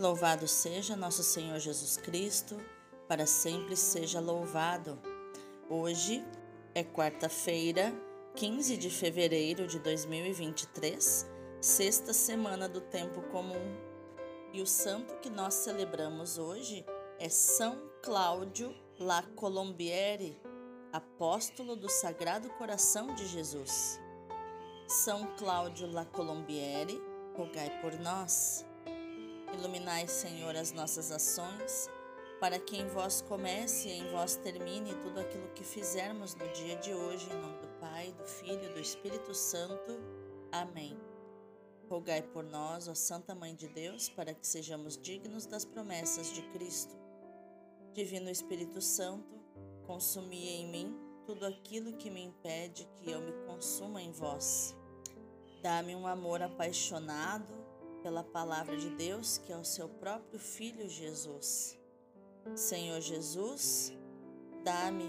Louvado seja nosso Senhor Jesus Cristo, para sempre seja louvado. Hoje é quarta-feira, 15 de fevereiro de 2023, sexta semana do tempo comum. E o santo que nós celebramos hoje é São Cláudio La Colombiere, apóstolo do Sagrado Coração de Jesus. São Cláudio La Colombiere, rogai por nós. Iluminai, Senhor, as nossas ações, para que em vós comece e em vós termine tudo aquilo que fizermos no dia de hoje, em nome do Pai, do Filho e do Espírito Santo. Amém. Rogai por nós, ó Santa Mãe de Deus, para que sejamos dignos das promessas de Cristo. Divino Espírito Santo, consumi em mim tudo aquilo que me impede que eu me consuma em vós. Dá-me um amor apaixonado pela palavra de Deus, que é o seu próprio Filho Jesus. Senhor Jesus, dá-me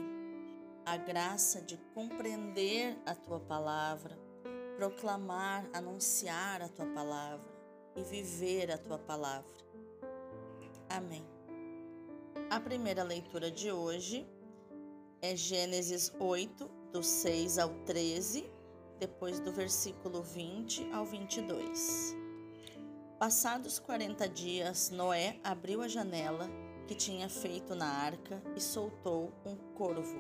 a graça de compreender a tua palavra, proclamar, anunciar a tua palavra e viver a tua palavra. Amém. A primeira leitura de hoje é Gênesis 8, do 6 ao 13, depois do versículo 20 ao 22. Passados quarenta dias, Noé abriu a janela que tinha feito na arca e soltou um corvo,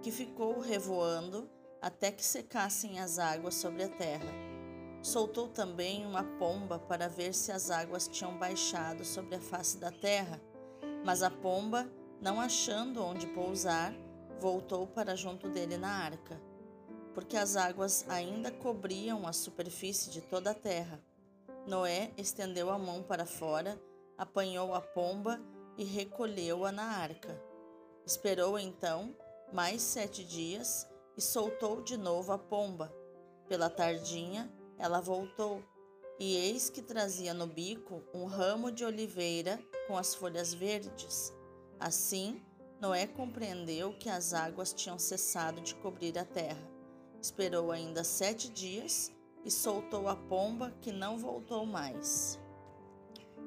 que ficou revoando até que secassem as águas sobre a terra. Soltou também uma pomba para ver se as águas tinham baixado sobre a face da terra, mas a pomba, não achando onde pousar, voltou para junto dele na arca, porque as águas ainda cobriam a superfície de toda a terra. Noé estendeu a mão para fora, apanhou a pomba e recolheu-a na arca. Esperou então mais sete dias e soltou de novo a pomba. Pela tardinha, ela voltou, e eis que trazia no bico um ramo de oliveira com as folhas verdes. Assim, Noé compreendeu que as águas tinham cessado de cobrir a terra. Esperou ainda sete dias e soltou a pomba que não voltou mais.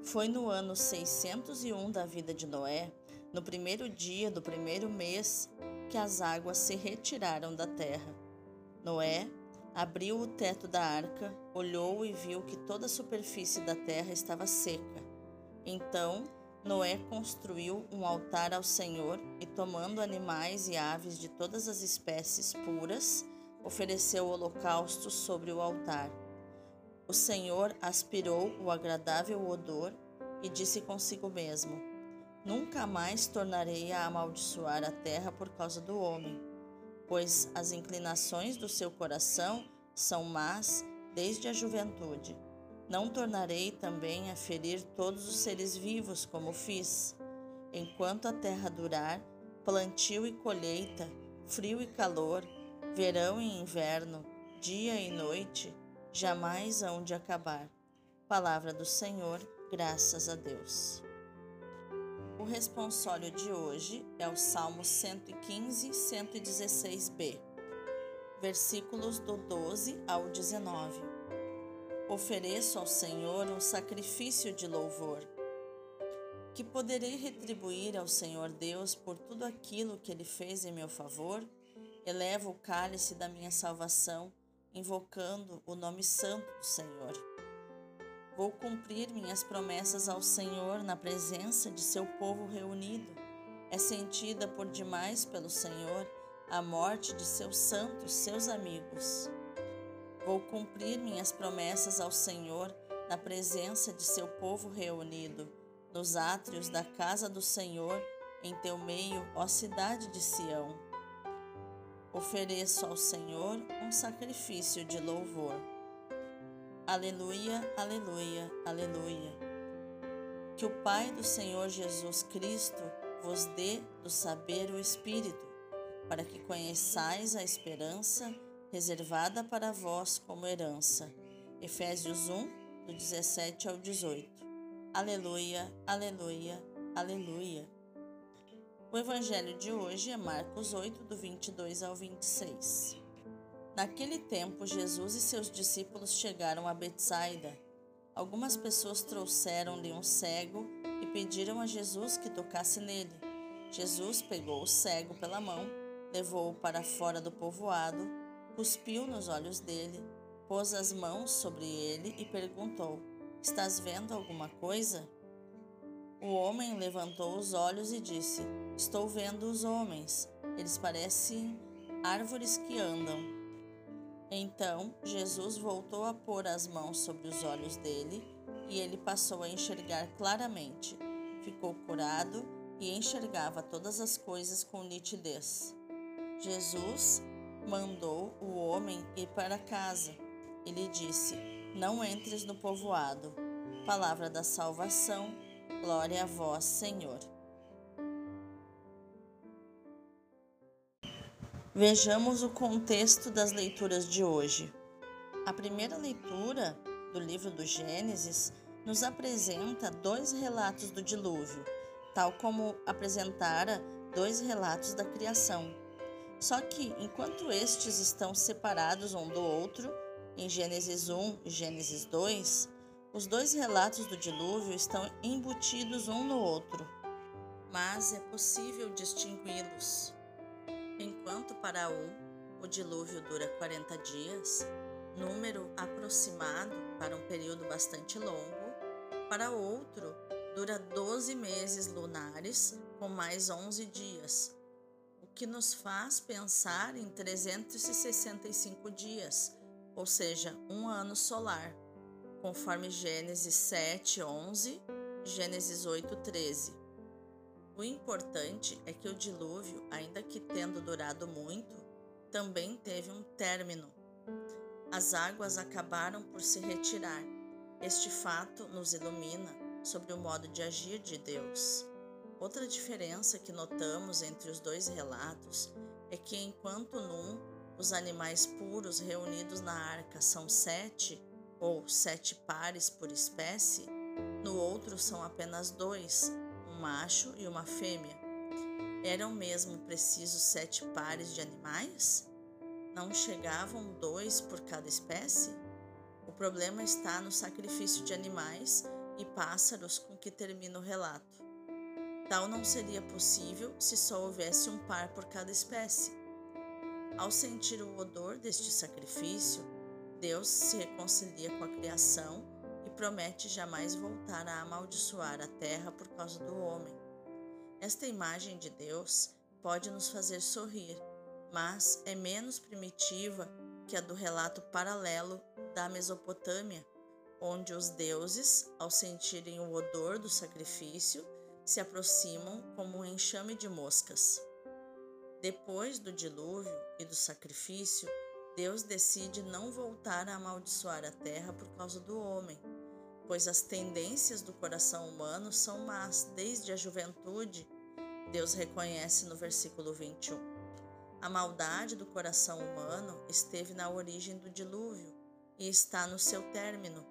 Foi no ano 601 da vida de Noé, no primeiro dia do primeiro mês, que as águas se retiraram da terra. Noé abriu o teto da arca, olhou e viu que toda a superfície da terra estava seca. Então Noé construiu um altar ao Senhor e, tomando animais e aves de todas as espécies puras, ofereceu o holocausto sobre o altar. O Senhor aspirou o agradável odor e disse consigo mesmo: Nunca mais tornarei a amaldiçoar a terra por causa do homem, pois as inclinações do seu coração são más desde a juventude. Não tornarei também a ferir todos os seres vivos como fiz. Enquanto a terra durar, plantio e colheita, frio e calor, verão e inverno, dia e noite, jamais hão de acabar. Palavra do Senhor, graças a Deus. O responsório de hoje é o Salmo 115, 116b, versículos do 12 ao 19. Ofereço ao Senhor um sacrifício de louvor. Que poderei retribuir ao Senhor Deus por tudo aquilo que Ele fez em meu favor? Elevo o cálice da minha salvação, invocando o nome santo do Senhor. Vou cumprir minhas promessas ao Senhor na presença de seu povo reunido. É sentida por demais pelo Senhor a morte de seus santos, seus amigos. Vou cumprir minhas promessas ao Senhor na presença de seu povo reunido, nos átrios da casa do Senhor, em teu meio, ó cidade de Sião. Ofereço ao Senhor um sacrifício de louvor. Aleluia, aleluia, aleluia. Que o Pai do Senhor Jesus Cristo vos dê do saber o Espírito, para que conheçais a esperança reservada para vós como herança. Efésios 1, do 17 ao 18. Aleluia, aleluia, aleluia. O evangelho de hoje é Marcos 8, do 22 ao 26. Naquele tempo, Jesus e seus discípulos chegaram a Betsaida, Algumas pessoas trouxeram-lhe um cego e pediram a Jesus que tocasse nele. Jesus pegou o cego pela mão, levou-o para fora do povoado, cuspiu nos olhos dele, pôs as mãos sobre ele e perguntou: Estás vendo alguma coisa? O homem levantou os olhos e disse: Estou vendo os homens. Eles parecem árvores que andam. Então Jesus voltou a pôr as mãos sobre os olhos dele e ele passou a enxergar claramente. Ficou curado e enxergava todas as coisas com nitidez. Jesus mandou o homem ir para casa. Ele disse: Não entres no povoado. Palavra da salvação. Glória a vós, Senhor. Vejamos o contexto das leituras de hoje. A primeira leitura do livro do Gênesis nos apresenta dois relatos do dilúvio, tal como apresentara dois relatos da criação. Só que, enquanto estes estão separados um do outro, em Gênesis 1 e Gênesis 2, os dois relatos do dilúvio estão embutidos um no outro, mas é possível distingui-los. Enquanto para um o dilúvio dura 40 dias, número aproximado para um período bastante longo, para outro dura 12 meses lunares com mais 11 dias, o que nos faz pensar em 365 dias, ou seja, um ano solar, conforme Gênesis 7, 11, Gênesis 8, 13. O importante é que o dilúvio, ainda que tendo durado muito, também teve um término. As águas acabaram por se retirar. Este fato nos ilumina sobre o modo de agir de Deus. Outra diferença que notamos entre os dois relatos é que, enquanto num os animais puros reunidos na arca são sete, ou sete pares por espécie, no outro são apenas dois, macho e uma fêmea. Eram mesmo precisos sete pares de animais? Não chegavam dois por cada espécie? O problema está no sacrifício de animais e pássaros com que termina o relato. Tal não seria possível se só houvesse um par por cada espécie. Ao sentir o odor deste sacrifício, Deus se reconcilia com a criação promete jamais voltar a amaldiçoar a terra por causa do homem. Esta imagem de Deus pode nos fazer sorrir, mas é menos primitiva que a do relato paralelo da Mesopotâmia, onde os deuses, ao sentirem o odor do sacrifício, se aproximam como um enxame de moscas. Depois do dilúvio e do sacrifício, Deus decide não voltar a amaldiçoar a terra por causa do homem, pois as tendências do coração humano são más desde a juventude, Deus reconhece no versículo 21. A maldade do coração humano esteve na origem do dilúvio e está no seu término.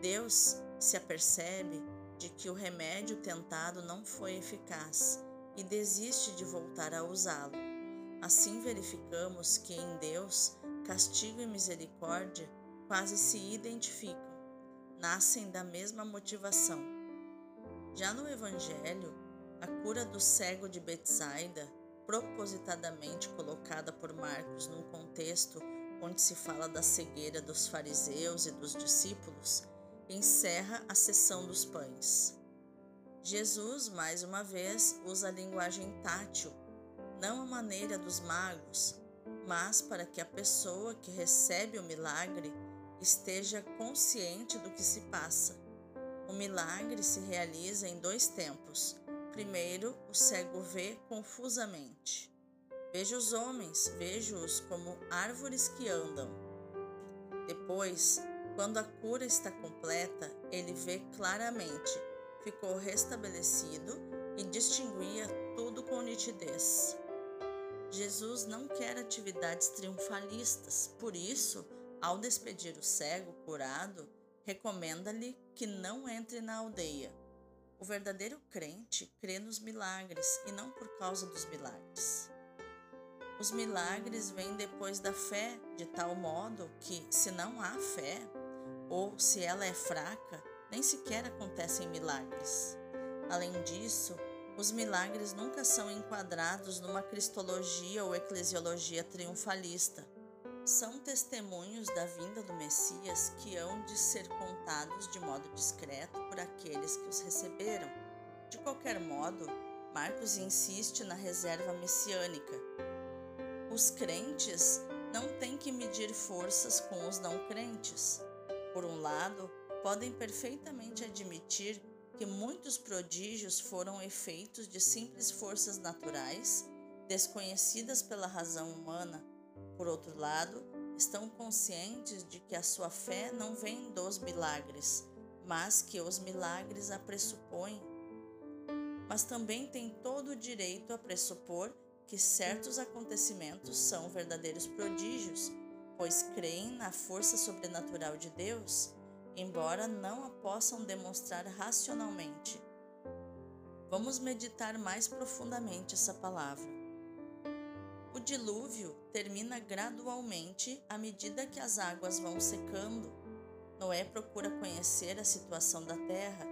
Deus se apercebe de que o remédio tentado não foi eficaz e desiste de voltar a usá-lo. Assim verificamos que em Deus castigo e misericórdia quase se identificam nascem da mesma motivação. Já no Evangelho, a cura do cego de Betsaida, propositadamente colocada por Marcos num contexto onde se fala da cegueira dos fariseus e dos discípulos, encerra a sessão dos pães. Jesus, mais uma vez, usa a linguagem tátil, não a maneira dos magos, mas para que a pessoa que recebe o milagre esteja consciente do que se passa. O milagre se realiza em dois tempos. Primeiro, o cego vê confusamente. Vejo os homens, vejo-os como árvores que andam. Depois, quando a cura está completa, ele vê claramente, ficou restabelecido e distinguia tudo com nitidez. Jesus não quer atividades triunfalistas, por isso, ao despedir o cego curado, recomenda-lhe que não entre na aldeia. O verdadeiro crente crê nos milagres e não por causa dos milagres. Os milagres vêm depois da fé, de tal modo que, se não há fé, ou se ela é fraca, nem sequer acontecem milagres. Além disso, os milagres nunca são enquadrados numa cristologia ou eclesiologia triunfalista. São testemunhos da vinda do Messias que hão de ser contados de modo discreto por aqueles que os receberam. De qualquer modo, Marcos insiste na reserva messiânica. Os crentes não têm que medir forças com os não crentes. Por um lado, podem perfeitamente admitir que muitos prodígios foram efeitos de simples forças naturais, desconhecidas pela razão humana. Por outro lado, estão conscientes de que a sua fé não vem dos milagres, mas que os milagres a pressupõem. Mas também têm todo o direito a pressupor que certos acontecimentos são verdadeiros prodígios, pois creem na força sobrenatural de Deus embora não a possam demonstrar racionalmente. Vamos meditar mais profundamente essa palavra. O dilúvio termina gradualmente à medida que as águas vão secando. Noé procura conhecer a situação da terra,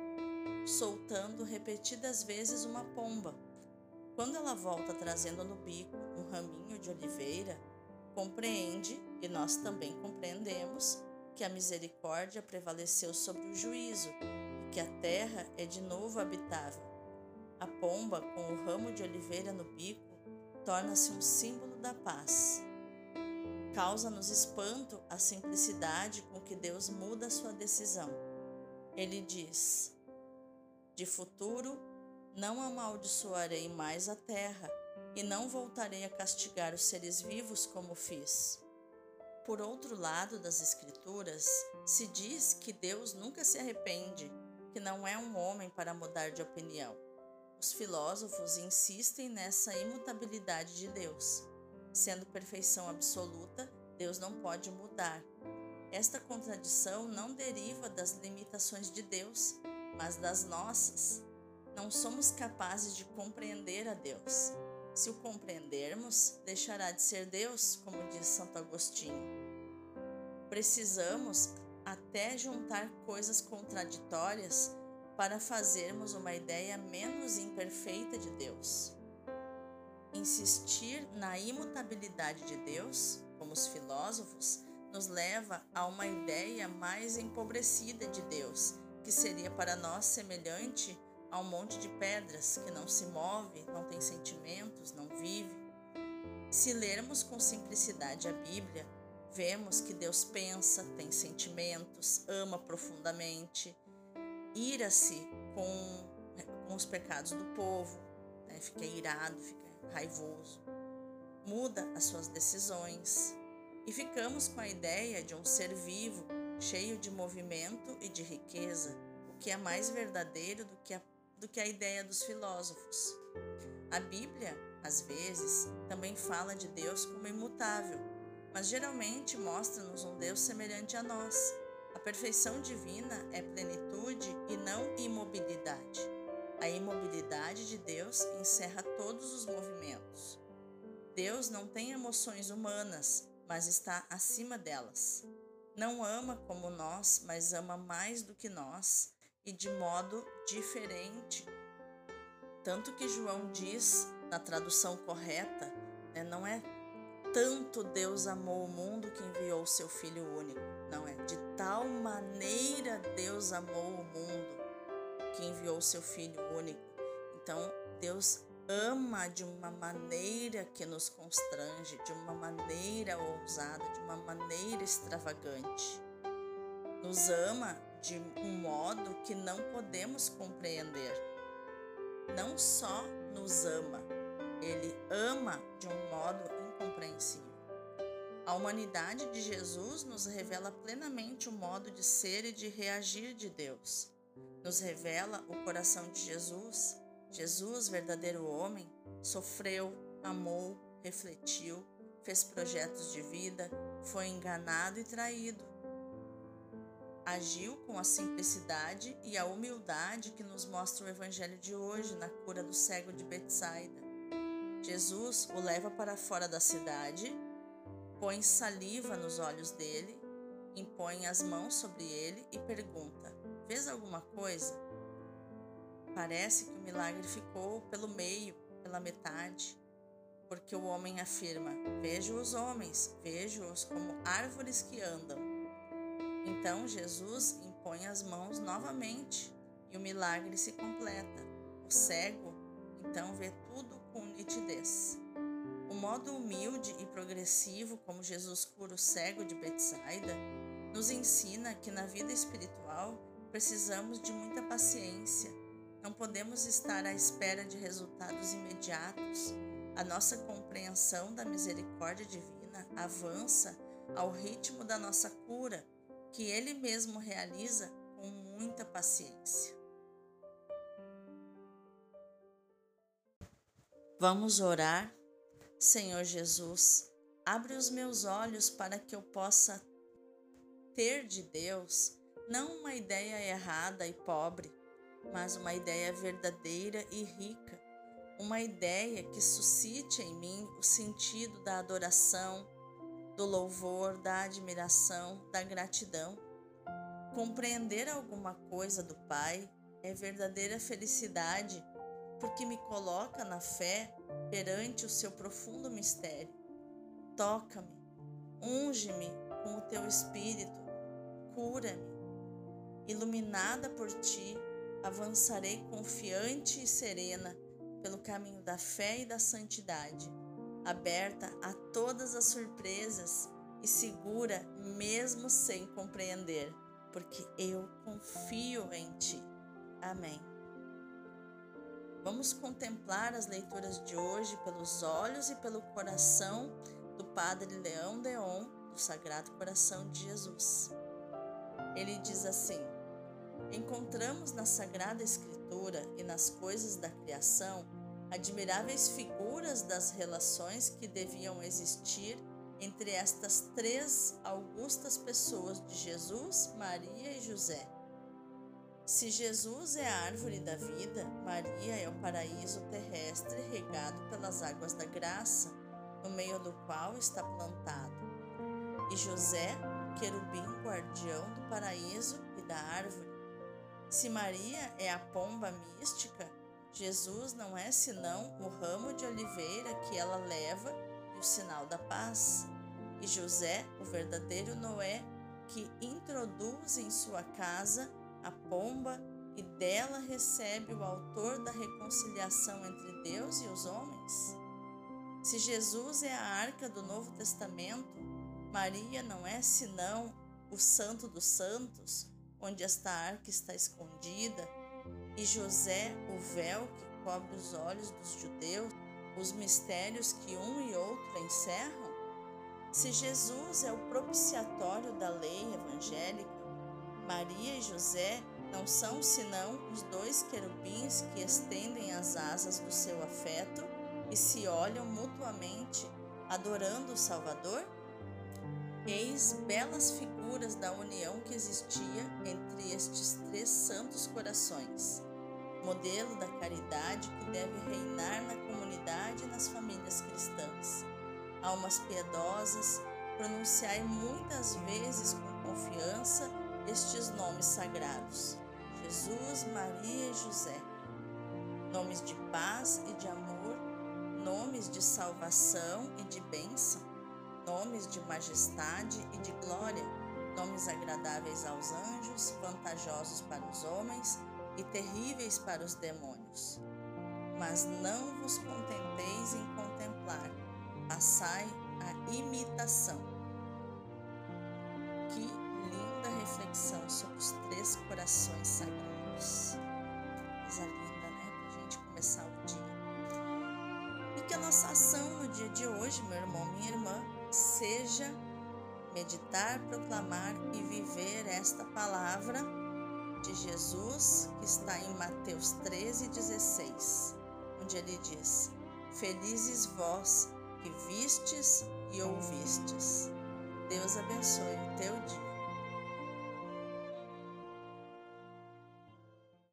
soltando repetidas vezes uma pomba. Quando ela volta trazendo no bico um raminho de oliveira, compreende, e nós também compreendemos, que a misericórdia prevaleceu sobre o juízo e que a terra é de novo habitável. A pomba, com o ramo de oliveira no bico, torna-se um símbolo da paz. Causa-nos espanto a simplicidade com que Deus muda sua decisão. Ele diz: De futuro não amaldiçoarei mais a terra e não voltarei a castigar os seres vivos como fiz. Por outro lado das Escrituras, se diz que Deus nunca se arrepende, que não é um homem para mudar de opinião. Os filósofos insistem nessa imutabilidade de Deus. Sendo perfeição absoluta, Deus não pode mudar. Esta contradição não deriva das limitações de Deus, mas das nossas. Não somos capazes de compreender a Deus. Se o compreendermos, deixará de ser Deus, como diz Santo Agostinho. Precisamos até juntar coisas contraditórias para fazermos uma ideia menos imperfeita de Deus. Insistir na imutabilidade de Deus, como os filósofos, nos leva a uma ideia mais empobrecida de Deus, que seria para nós semelhante a um monte de pedras que não se move, não tem sentimentos, não vive. Se lermos com simplicidade a Bíblia, vemos que Deus pensa, tem sentimentos, ama profundamente, ira-se com, com os pecados do povo, né? fica irado, fica raivoso, muda as suas decisões. E ficamos com a ideia de um ser vivo, cheio de movimento e de riqueza, o que é mais verdadeiro do que a do que a ideia dos filósofos. A Bíblia, às vezes, também fala de Deus como imutável, mas geralmente mostra-nos um Deus semelhante a nós. A perfeição divina é plenitude e não imobilidade. A imobilidade de Deus encerra todos os movimentos. Deus não tem emoções humanas, mas está acima delas. Não ama como nós, mas ama mais do que nós e de modo diferente. Tanto que João diz, na tradução correta, né, não é tanto Deus amou o mundo que enviou o seu Filho único. Não é de tal maneira Deus amou o mundo que enviou o seu Filho único. Então, Deus ama de uma maneira que nos constrange, de uma maneira ousada, de uma maneira extravagante. Nos ama de um modo que não podemos compreender. Não só nos ama, ele ama de um modo incompreensível. A humanidade de Jesus nos revela plenamente o modo de ser e de reagir de Deus. Nos revela o coração de Jesus. Jesus, verdadeiro homem, sofreu, amou, refletiu, fez projetos de vida, foi enganado e traído agiu com a simplicidade e a humildade que nos mostra o evangelho de hoje na cura do cego de Betsaida. Jesus o leva para fora da cidade, põe saliva nos olhos dele, impõe as mãos sobre ele e pergunta: Vês alguma coisa? Parece que o milagre ficou pelo meio, pela metade, porque o homem afirma: Vejo os homens, vejo-os como árvores que andam. Então Jesus impõe as mãos novamente e o milagre se completa. O cego então vê tudo com nitidez. O modo humilde e progressivo como Jesus cura o cego de Betsaida nos ensina que na vida espiritual precisamos de muita paciência. Não podemos estar à espera de resultados imediatos. A nossa compreensão da misericórdia divina avança ao ritmo da nossa cura, que Ele mesmo realiza com muita paciência. Vamos orar. Senhor Jesus, abre os meus olhos para que eu possa ter de Deus não uma ideia errada e pobre, mas uma ideia verdadeira e rica, uma ideia que suscite em mim o sentido da adoração, do louvor, da admiração, da gratidão. Compreender alguma coisa do Pai é verdadeira felicidade, porque me coloca na fé perante o seu profundo mistério. Toca-me, unge-me com o teu espírito, cura-me Iluminada por ti, avançarei confiante e serena pelo caminho da fé e da santidade, aberta a todas as surpresas e segura mesmo sem compreender, porque eu confio em ti. Amém. Vamos contemplar as leituras de hoje pelos olhos e pelo coração do Padre Leão Deon, do Sagrado Coração de Jesus. Ele diz assim: Encontramos na Sagrada Escritura e nas coisas da criação admiráveis figuras das relações que deviam existir entre estas três augustas pessoas de Jesus, Maria e José. Se Jesus é a árvore da vida, Maria é o paraíso terrestre regado pelas águas da graça, no meio do qual está plantado. E José, querubim guardião do paraíso e da árvore, se Maria é a pomba mística, Jesus não é senão o ramo de oliveira que ela leva e o sinal da paz. E José, o verdadeiro Noé, que introduz em sua casa a pomba e dela recebe o autor da reconciliação entre Deus e os homens? Se Jesus é a arca do Novo Testamento, Maria não é senão o Santo dos Santos, onde esta arca está escondida, e José, o véu que cobre os olhos dos judeus, os mistérios que um e outro encerram? Se Jesus é o propiciatório da lei evangélica, Maria e José não são senão os dois querubins que estendem as asas do seu afeto e se olham mutuamente, adorando o Salvador? Eis belas figuras da união que existia entre estes três santos corações, modelo da caridade que deve reinar na comunidade e nas famílias cristãs. Almas piedosas, pronunciai muitas vezes com confiança estes nomes sagrados: Jesus, Maria e José. Nomes de paz e de amor, nomes de salvação e de bênção nomes de majestade e de glória, nomes agradáveis aos anjos, vantajosos para os homens e terríveis para os demônios. Mas não vos contenteis em contemplar, passai a imitação. Que linda reflexão sobre os três corações sagrados. Coisa linda, né? Para a gente começar o dia. E que a nossa ação no dia de hoje, meu irmão, minha irmã, seja meditar, proclamar e viver esta palavra de Jesus que está em Mateus 13, 16, onde ele diz: Felizes vós que vistes e ouvistes. Deus abençoe o teu dia.